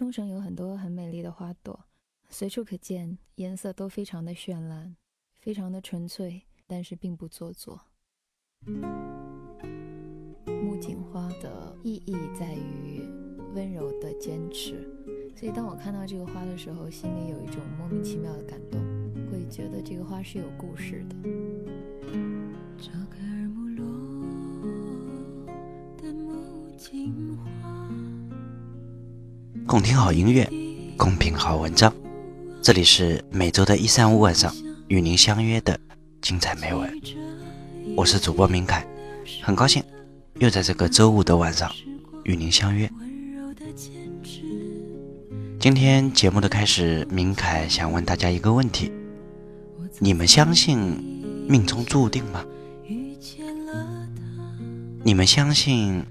冲绳有很多很美丽的花朵，随处可见，颜色都非常的绚烂，非常的纯粹，但是并不做作。木槿花的意义在于温柔的坚持，所以当我看到这个花的时候，心里有一种莫名其妙的感动，会觉得这个花是有故事的。共听好音乐，共品好文章。这里是每周的一三五晚上与您相约的精彩美文。我是主播明凯，很高兴又在这个周五的晚上与您相约。今天节目的开始，明凯想问大家一个问题：你们相信命中注定吗？你们相信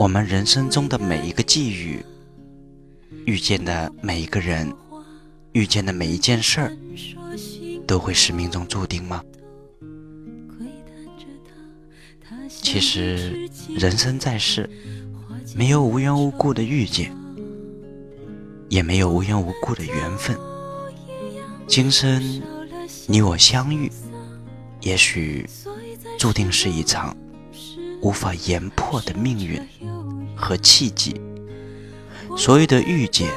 我们人生中的每一个际遇？遇见的每一个人，遇见的每一件事儿，都会是命中注定吗？其实，人生在世，没有无缘无故的遇见，也没有无缘无故的缘分。今生你我相遇，也许注定是一场无法言破的命运和契机。所有的遇见，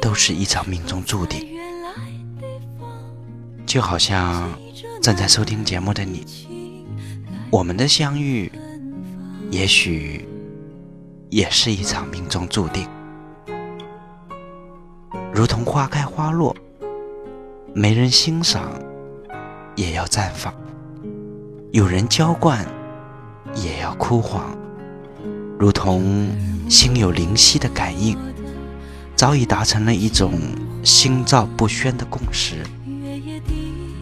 都是一场命中注定。就好像正在收听节目的你，我们的相遇，也许也是一场命中注定。如同花开花落，没人欣赏，也要绽放；有人浇灌，也要枯黄。如同心有灵犀的感应，早已达成了一种心照不宣的共识，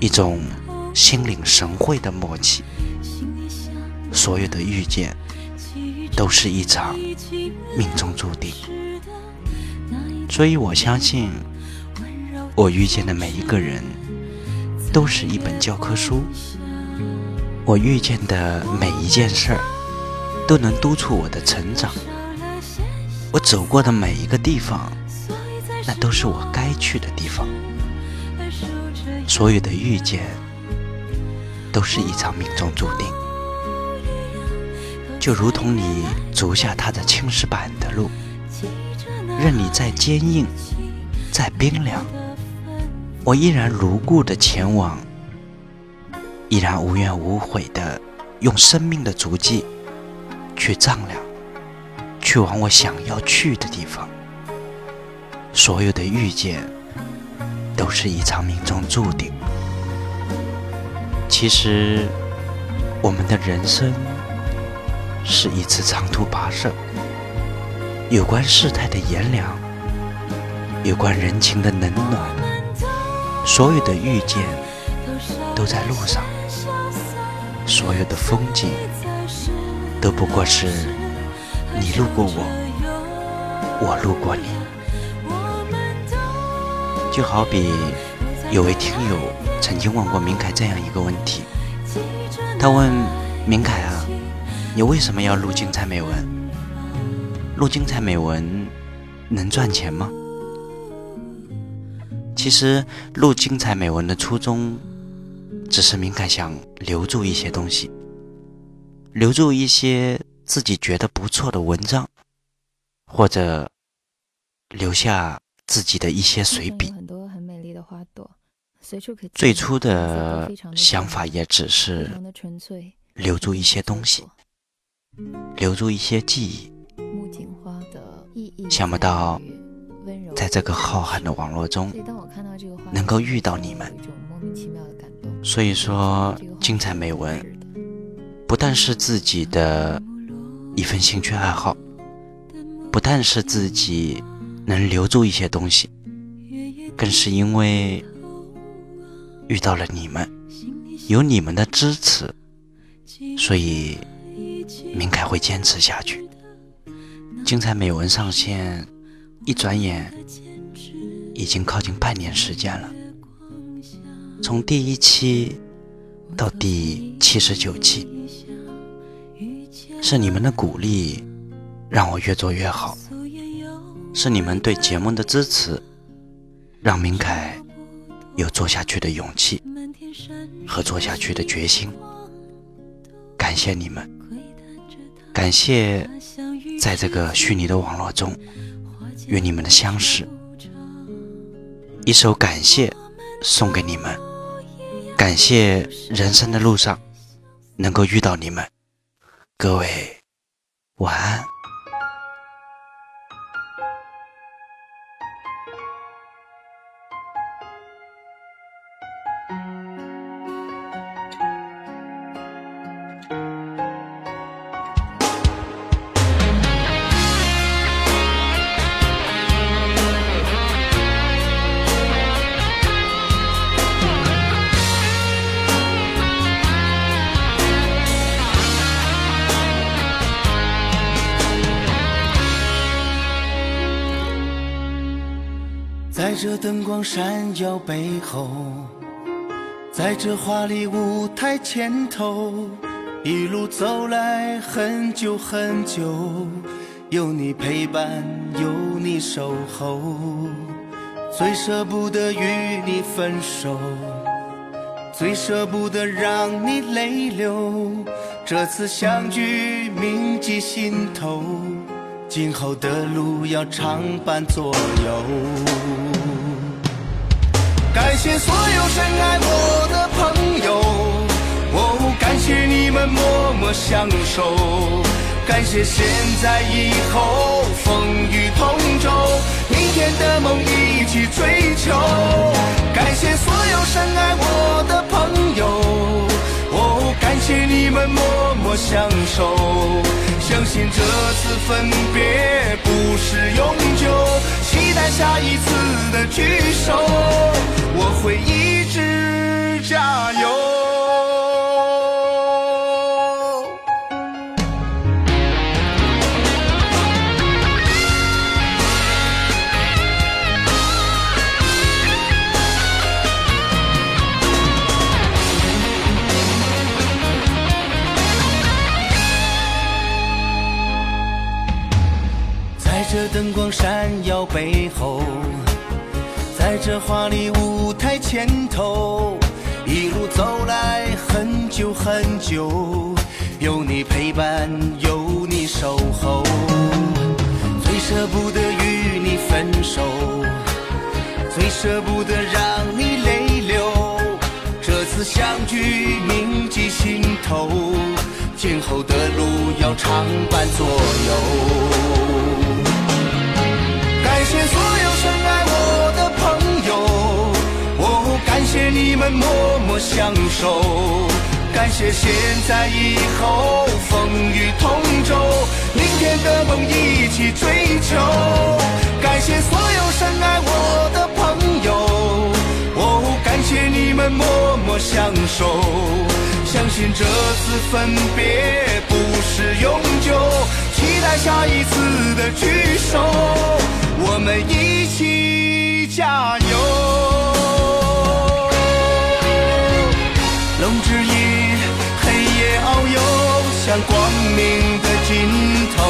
一种心领神会的默契。所有的遇见，都是一场命中注定。所以我相信，我遇见的每一个人，都是一本教科书。我遇见的每一件事儿。都能督促我的成长。我走过的每一个地方，那都是我该去的地方。所有的遇见，都是一场命中注定。就如同你足下踏着青石板的路，任你再坚硬、再冰凉，我依然如故的前往，依然无怨无悔的用生命的足迹。去丈量，去往我想要去的地方。所有的遇见，都是一场命中注定。其实，我们的人生是一次长途跋涉，有关世态的炎凉，有关人情的冷暖。所有的遇见，都在路上。所有的风景。都不过是你路过我，我路过你。就好比有位听友曾经问过明凯这样一个问题，他问明凯啊，你为什么要录精彩美文？录精彩美文能赚钱吗？其实录精彩美文的初衷，只是明凯想留住一些东西。留住一些自己觉得不错的文章，或者留下自己的一些随笔。很多很美丽的花朵，随处可最初的想法也只是留住一些东西，留住一些记忆。木槿花的意义，想不到在这个浩瀚的网络中，能够遇到你们。所以说，精彩美文。不但是自己的一份兴趣爱好，不但是自己能留住一些东西，更是因为遇到了你们，有你们的支持，所以明凯会坚持下去。精彩美文上线，一转眼已经靠近半年时间了，从第一期到第七十九期。是你们的鼓励，让我越做越好。是你们对节目的支持，让明凯有做下去的勇气和做下去的决心。感谢你们，感谢在这个虚拟的网络中与你们的相识。一首感谢送给你们，感谢人生的路上能够遇到你们，各位晚安。这灯光闪耀背后，在这华丽舞台前头，一路走来很久很久，有你陪伴，有你守候，最舍不得与你分手，最舍不得让你泪流，这次相聚铭记心头。今后的路要常伴左右。感谢所有深爱我的朋友，哦，感谢你们默默相守。感谢现在以后风雨同舟，明天的梦一起追求。感谢所有深爱我的朋友，哦，感谢你们默默相守。相信这次分别不是永久，期待下一次的聚首，会一直加油。在这灯光闪耀背后，在这华丽舞台前头，一路走来很久很久，有你陪伴，有你守候，最舍不得与你分手，最舍不得让你泪流。这次相聚铭记心头，今后的路要常伴左右。感谢所们默默相守，感谢现在以后风雨同舟，明天的梦一起追求。感谢所有深爱我的朋友，哦，感谢你们默默相守，相信这次分别不是永久，期待下一次的聚首。我们一起加油，向光明的尽头，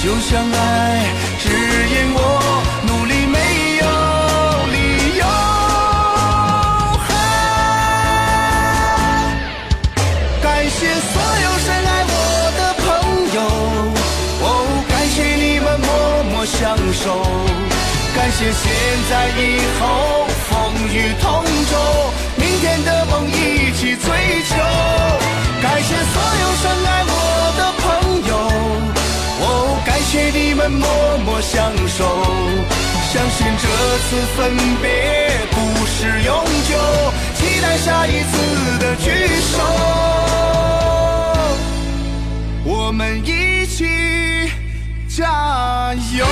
就像爱指引我努力没有理由，感谢所有深爱我的朋友。哦，感谢你们默默相守，感谢现在以后风雨同舟，明天的梦一追求。感谢所有深爱我的朋友，哦，感谢你们默默相守。相信这次分别不是永久，期待下一次的聚首，我们一起。加油！